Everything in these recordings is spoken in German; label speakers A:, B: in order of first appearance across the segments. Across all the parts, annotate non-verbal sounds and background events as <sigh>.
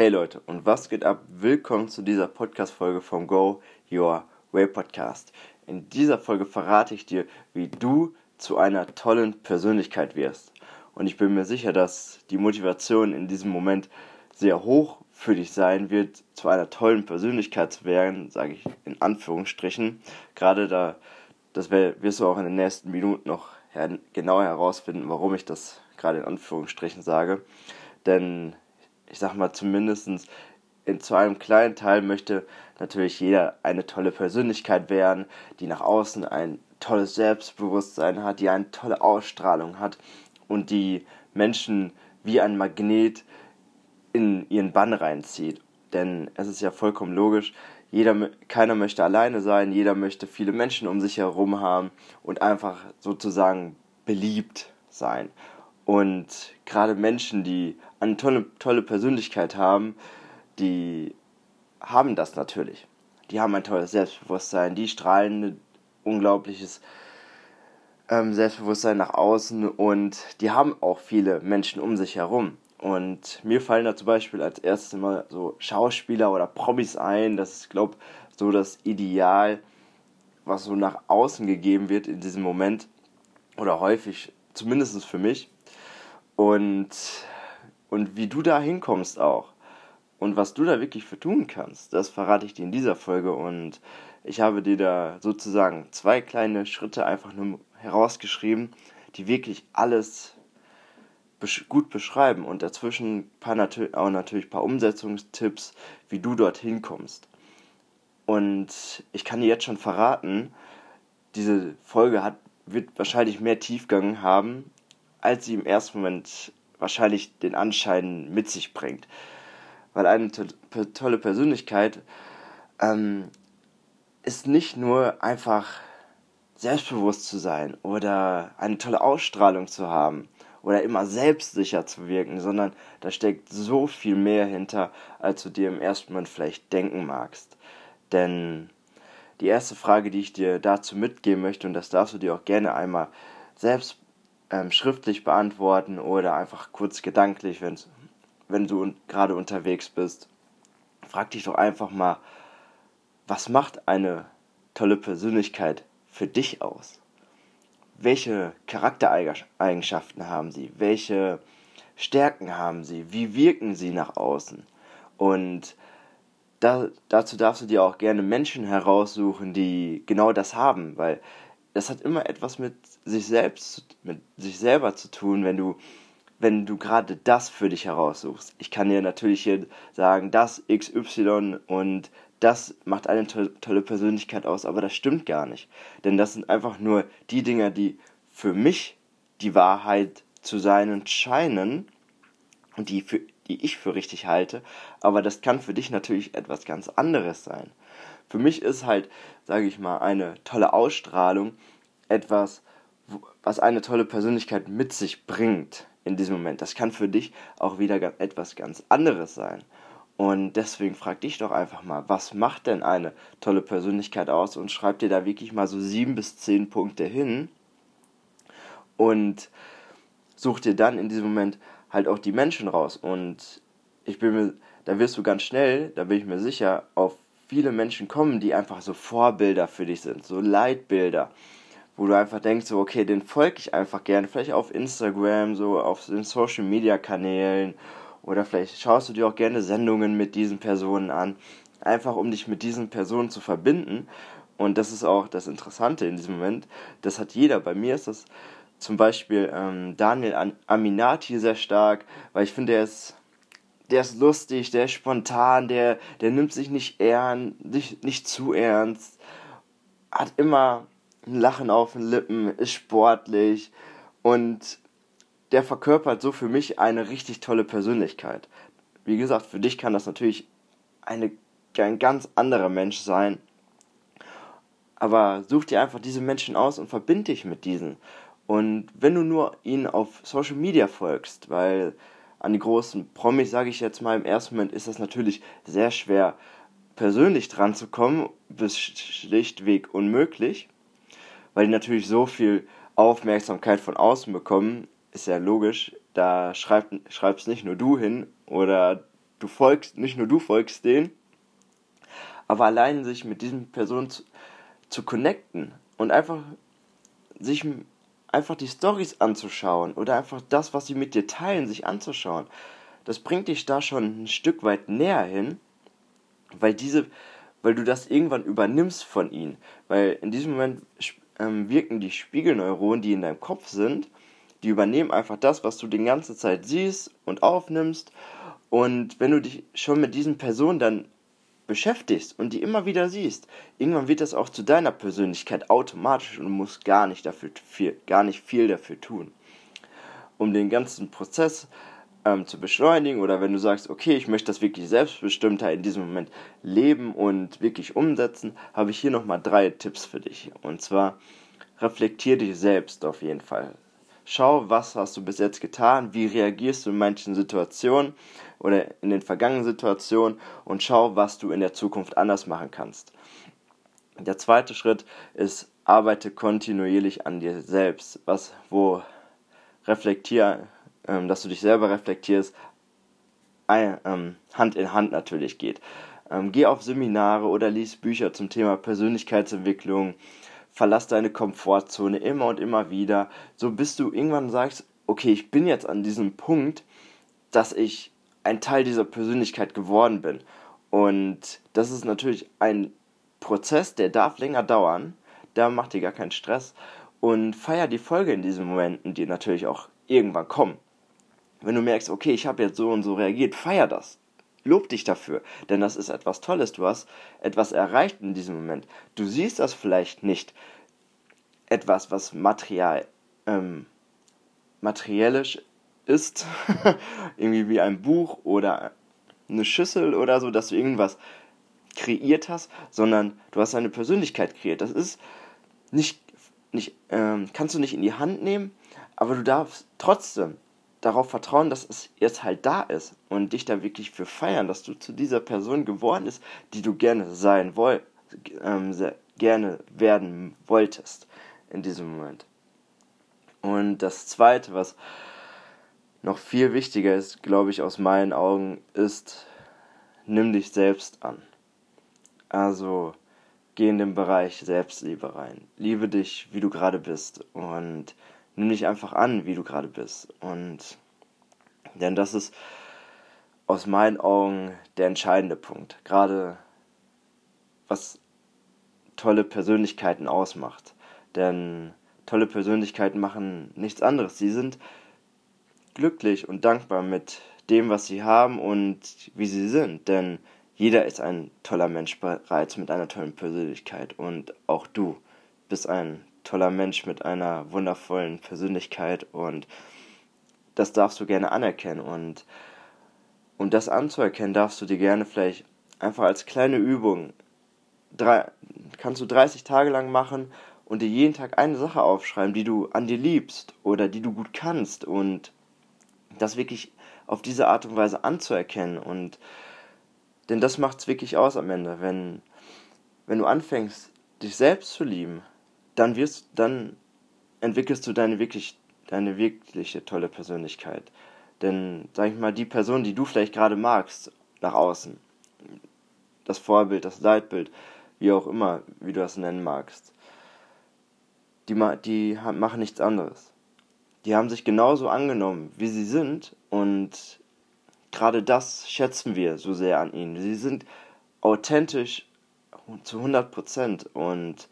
A: Hey Leute, und was geht ab? Willkommen zu dieser Podcast-Folge vom Go Your Way Podcast. In dieser Folge verrate ich dir, wie du zu einer tollen Persönlichkeit wirst. Und ich bin mir sicher, dass die Motivation in diesem Moment sehr hoch für dich sein wird, zu einer tollen Persönlichkeit zu werden, sage ich in Anführungsstrichen. Gerade da, das wirst du auch in den nächsten Minuten noch genau herausfinden, warum ich das gerade in Anführungsstrichen sage. Denn ich sag mal zumindest in, zu einem kleinen Teil möchte natürlich jeder eine tolle Persönlichkeit werden, die nach außen ein tolles Selbstbewusstsein hat, die eine tolle Ausstrahlung hat und die Menschen wie ein Magnet in ihren Bann reinzieht. Denn es ist ja vollkommen logisch, jeder, keiner möchte alleine sein, jeder möchte viele Menschen um sich herum haben und einfach sozusagen beliebt sein. Und gerade Menschen, die eine tolle, tolle Persönlichkeit haben, die haben das natürlich. Die haben ein tolles Selbstbewusstsein, die strahlen ein unglaubliches ähm, Selbstbewusstsein nach außen und die haben auch viele Menschen um sich herum. Und mir fallen da zum Beispiel als erstes immer so Schauspieler oder Promis ein. Das ist, glaube ich, so das Ideal, was so nach außen gegeben wird in diesem Moment. Oder häufig, zumindest für mich. Und, und wie du da hinkommst auch. Und was du da wirklich für tun kannst, das verrate ich dir in dieser Folge. Und ich habe dir da sozusagen zwei kleine Schritte einfach nur herausgeschrieben, die wirklich alles gut beschreiben und dazwischen auch natürlich ein paar Umsetzungstipps, wie du dorthin kommst. Und ich kann dir jetzt schon verraten, diese Folge hat, wird wahrscheinlich mehr Tiefgang haben, als sie im ersten Moment wahrscheinlich den Anschein mit sich bringt. Weil eine to tolle Persönlichkeit ähm, ist nicht nur einfach selbstbewusst zu sein oder eine tolle Ausstrahlung zu haben oder immer selbstsicher zu wirken, sondern da steckt so viel mehr hinter, als du dir im ersten Moment vielleicht denken magst. Denn die erste Frage, die ich dir dazu mitgeben möchte, und das darfst du dir auch gerne einmal selbst ähm, schriftlich beantworten oder einfach kurz gedanklich, wenn du un gerade unterwegs bist, frag dich doch einfach mal, was macht eine tolle Persönlichkeit für dich aus? welche Charaktereigenschaften haben sie, welche Stärken haben sie, wie wirken sie nach außen. Und da, dazu darfst du dir auch gerne Menschen heraussuchen, die genau das haben, weil das hat immer etwas mit sich selbst, mit sich selber zu tun, wenn du, wenn du gerade das für dich heraussuchst. Ich kann dir natürlich hier sagen, das XY und das macht eine to tolle Persönlichkeit aus, aber das stimmt gar nicht. Denn das sind einfach nur die Dinge, die für mich die Wahrheit zu sein scheinen und die, für, die ich für richtig halte, aber das kann für dich natürlich etwas ganz anderes sein. Für mich ist halt, sage ich mal, eine tolle Ausstrahlung etwas, was eine tolle Persönlichkeit mit sich bringt in diesem Moment. Das kann für dich auch wieder etwas ganz anderes sein. Und deswegen frag dich doch einfach mal, was macht denn eine tolle Persönlichkeit aus? Und schreib dir da wirklich mal so sieben bis zehn Punkte hin. Und such dir dann in diesem Moment halt auch die Menschen raus. Und ich bin mir, da wirst du ganz schnell, da bin ich mir sicher, auf viele Menschen kommen, die einfach so Vorbilder für dich sind, so Leitbilder, wo du einfach denkst, so, okay, den folge ich einfach gerne, vielleicht auf Instagram, so auf den Social Media Kanälen oder vielleicht schaust du dir auch gerne Sendungen mit diesen Personen an, einfach um dich mit diesen Personen zu verbinden. Und das ist auch das Interessante in diesem Moment. Das hat jeder. Bei mir ist das zum Beispiel ähm, Daniel Aminati sehr stark, weil ich finde, der ist, der ist lustig, der ist spontan, der, der nimmt sich nicht ernst, nicht, nicht zu ernst, hat immer ein Lachen auf den Lippen, ist sportlich und der verkörpert so für mich eine richtig tolle Persönlichkeit. Wie gesagt, für dich kann das natürlich eine, ein ganz anderer Mensch sein. Aber such dir einfach diese Menschen aus und verbind dich mit diesen. Und wenn du nur ihnen auf Social Media folgst, weil an die großen Promis, sage ich jetzt mal, im ersten Moment ist das natürlich sehr schwer, persönlich dran zu kommen, bis schlichtweg unmöglich, weil die natürlich so viel Aufmerksamkeit von außen bekommen. Ist ja logisch, da schreib, schreibst nicht nur du hin oder du folgst, nicht nur du folgst denen, aber allein sich mit diesen Personen zu, zu connecten und einfach sich einfach die Stories anzuschauen oder einfach das, was sie mit dir teilen, sich anzuschauen, das bringt dich da schon ein Stück weit näher hin, weil diese, weil du das irgendwann übernimmst von ihnen, weil in diesem Moment ähm, wirken die Spiegelneuronen, die in deinem Kopf sind, die übernehmen einfach das, was du die ganze Zeit siehst und aufnimmst. Und wenn du dich schon mit diesen Personen dann beschäftigst und die immer wieder siehst, irgendwann wird das auch zu deiner Persönlichkeit automatisch und du musst gar nicht dafür viel, gar nicht viel dafür tun. Um den ganzen Prozess ähm, zu beschleunigen oder wenn du sagst, okay, ich möchte das wirklich selbstbestimmter in diesem Moment leben und wirklich umsetzen, habe ich hier nochmal drei Tipps für dich. Und zwar reflektier dich selbst auf jeden Fall. Schau, was hast du bis jetzt getan, wie reagierst du in manchen Situationen oder in den vergangenen Situationen und schau, was du in der Zukunft anders machen kannst. Der zweite Schritt ist, arbeite kontinuierlich an dir selbst, was, wo reflektier, ähm, dass du dich selber reflektierst, ein, ähm, Hand in Hand natürlich geht. Ähm, geh auf Seminare oder lies Bücher zum Thema Persönlichkeitsentwicklung, verlass deine Komfortzone immer und immer wieder, so bis du irgendwann sagst, okay, ich bin jetzt an diesem Punkt, dass ich ein Teil dieser Persönlichkeit geworden bin. Und das ist natürlich ein Prozess, der darf länger dauern. Da macht dir gar keinen Stress. Und feier die Folge in diesen Momenten, die natürlich auch irgendwann kommen. Wenn du merkst, okay, ich habe jetzt so und so reagiert, feier das. Lob dich dafür, denn das ist etwas Tolles. Du hast etwas erreicht in diesem Moment. Du siehst das vielleicht nicht. Etwas, was material, ähm, materiellisch ist, <laughs> irgendwie wie ein Buch oder eine Schüssel oder so, dass du irgendwas kreiert hast, sondern du hast eine Persönlichkeit kreiert. Das ist nicht, nicht ähm, kannst du nicht in die Hand nehmen, aber du darfst trotzdem darauf vertrauen, dass es jetzt halt da ist und dich da wirklich für feiern, dass du zu dieser Person geworden bist, die du gerne sein woll ähm, gerne werden wolltest in diesem Moment. Und das zweite, was noch viel wichtiger ist, glaube ich, aus meinen Augen, ist, nimm dich selbst an. Also geh in den Bereich Selbstliebe rein. Liebe dich, wie du gerade bist und nimm dich einfach an, wie du gerade bist. Und denn das ist aus meinen Augen der entscheidende Punkt. Gerade was tolle Persönlichkeiten ausmacht. Denn tolle Persönlichkeiten machen nichts anderes. Sie sind glücklich und dankbar mit dem, was sie haben und wie sie sind. Denn jeder ist ein toller Mensch bereits mit einer tollen Persönlichkeit. Und auch du bist ein toller Mensch mit einer wundervollen Persönlichkeit. Und das darfst du gerne anerkennen. Und um das anzuerkennen, darfst du dir gerne vielleicht einfach als kleine Übung, drei, kannst du 30 Tage lang machen und dir jeden Tag eine Sache aufschreiben, die du an dir liebst oder die du gut kannst und das wirklich auf diese Art und Weise anzuerkennen und denn das macht es wirklich aus am Ende, wenn wenn du anfängst dich selbst zu lieben, dann wirst dann entwickelst du deine wirklich deine wirkliche tolle Persönlichkeit. Denn sag ich mal, die Person, die du vielleicht gerade magst nach außen, das Vorbild, das Leitbild, wie auch immer, wie du das nennen magst, die, die machen nichts anderes die haben sich genauso angenommen, wie sie sind und gerade das schätzen wir so sehr an ihnen. Sie sind authentisch zu 100 Prozent und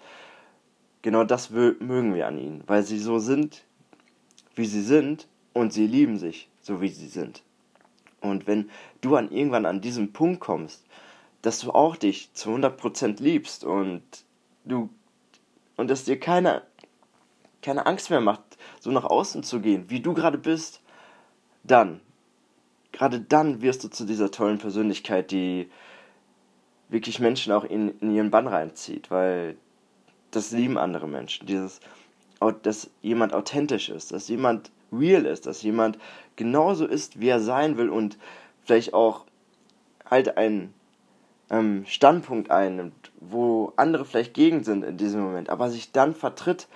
A: genau das mögen wir an ihnen, weil sie so sind, wie sie sind und sie lieben sich so, wie sie sind. Und wenn du an irgendwann an diesem Punkt kommst, dass du auch dich zu 100 Prozent liebst und du und dass dir keiner keine Angst mehr macht, so nach außen zu gehen, wie du gerade bist, dann, gerade dann wirst du zu dieser tollen Persönlichkeit, die wirklich Menschen auch in, in ihren Bann reinzieht, weil das lieben andere Menschen. Dieses, dass jemand authentisch ist, dass jemand real ist, dass jemand genauso ist, wie er sein will und vielleicht auch halt einen ähm, Standpunkt einnimmt, wo andere vielleicht gegen sind in diesem Moment, aber sich dann vertritt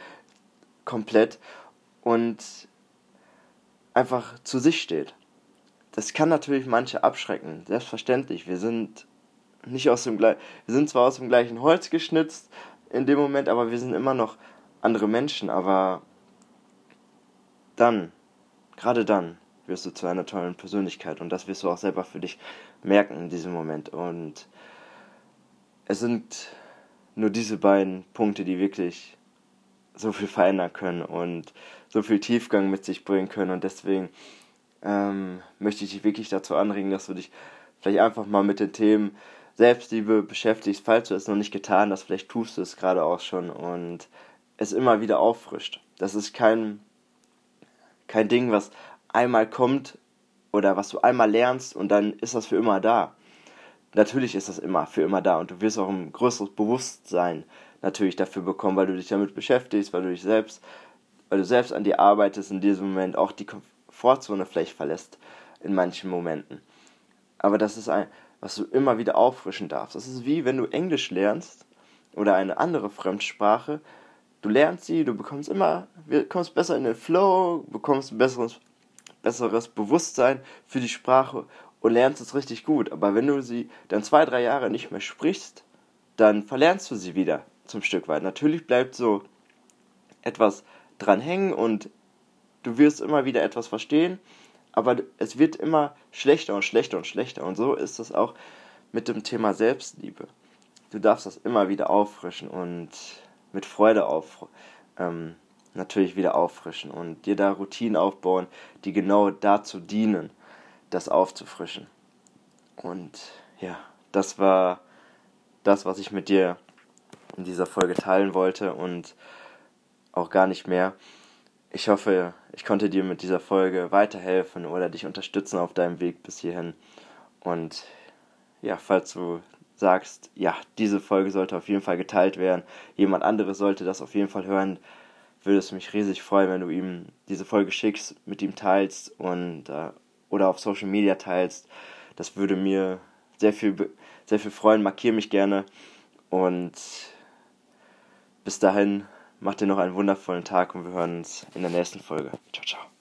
A: komplett und einfach zu sich steht. das kann natürlich manche abschrecken, selbstverständlich. Wir sind nicht aus dem wir sind zwar aus dem gleichen Holz geschnitzt in dem Moment, aber wir sind immer noch andere Menschen, aber dann, gerade dann, wirst du zu einer tollen Persönlichkeit und das wirst du auch selber für dich merken in diesem Moment und es sind nur diese beiden Punkte, die wirklich so viel verändern können und so viel Tiefgang mit sich bringen können. Und deswegen ähm, möchte ich dich wirklich dazu anregen, dass du dich vielleicht einfach mal mit den Themen Selbstliebe beschäftigst, falls du es noch nicht getan hast, vielleicht tust du es gerade auch schon und es immer wieder auffrischt. Das ist kein, kein Ding, was einmal kommt oder was du einmal lernst und dann ist das für immer da. Natürlich ist das immer für immer da und du wirst auch ein größeres Bewusstsein natürlich dafür bekommen, weil du dich damit beschäftigst, weil du dich selbst, weil du selbst an dir arbeitest, in diesem Moment auch die Komfortzone vielleicht verlässt in manchen Momenten. Aber das ist ein, was du immer wieder auffrischen darfst. Das ist wie wenn du Englisch lernst oder eine andere Fremdsprache. Du lernst sie, du bekommst immer, kommst besser in den Flow, bekommst ein besseres, besseres Bewusstsein für die Sprache und lernst es richtig gut. Aber wenn du sie dann zwei, drei Jahre nicht mehr sprichst, dann verlernst du sie wieder zum Stück weit. Natürlich bleibt so etwas dran hängen und du wirst immer wieder etwas verstehen, aber es wird immer schlechter und schlechter und schlechter. Und so ist es auch mit dem Thema Selbstliebe. Du darfst das immer wieder auffrischen und mit Freude auf, ähm, natürlich wieder auffrischen und dir da Routinen aufbauen, die genau dazu dienen, das aufzufrischen. Und ja, das war das, was ich mit dir in dieser Folge teilen wollte und auch gar nicht mehr. Ich hoffe, ich konnte dir mit dieser Folge weiterhelfen oder dich unterstützen auf deinem Weg bis hierhin. Und ja, falls du sagst, ja, diese Folge sollte auf jeden Fall geteilt werden, jemand anderes sollte das auf jeden Fall hören, würde es mich riesig freuen, wenn du ihm diese Folge schickst, mit ihm teilst und äh, oder auf Social Media teilst. Das würde mir sehr viel, sehr viel freuen. Markiere mich gerne und bis dahin, macht dir noch einen wundervollen Tag und wir hören uns in der nächsten Folge. Ciao, ciao.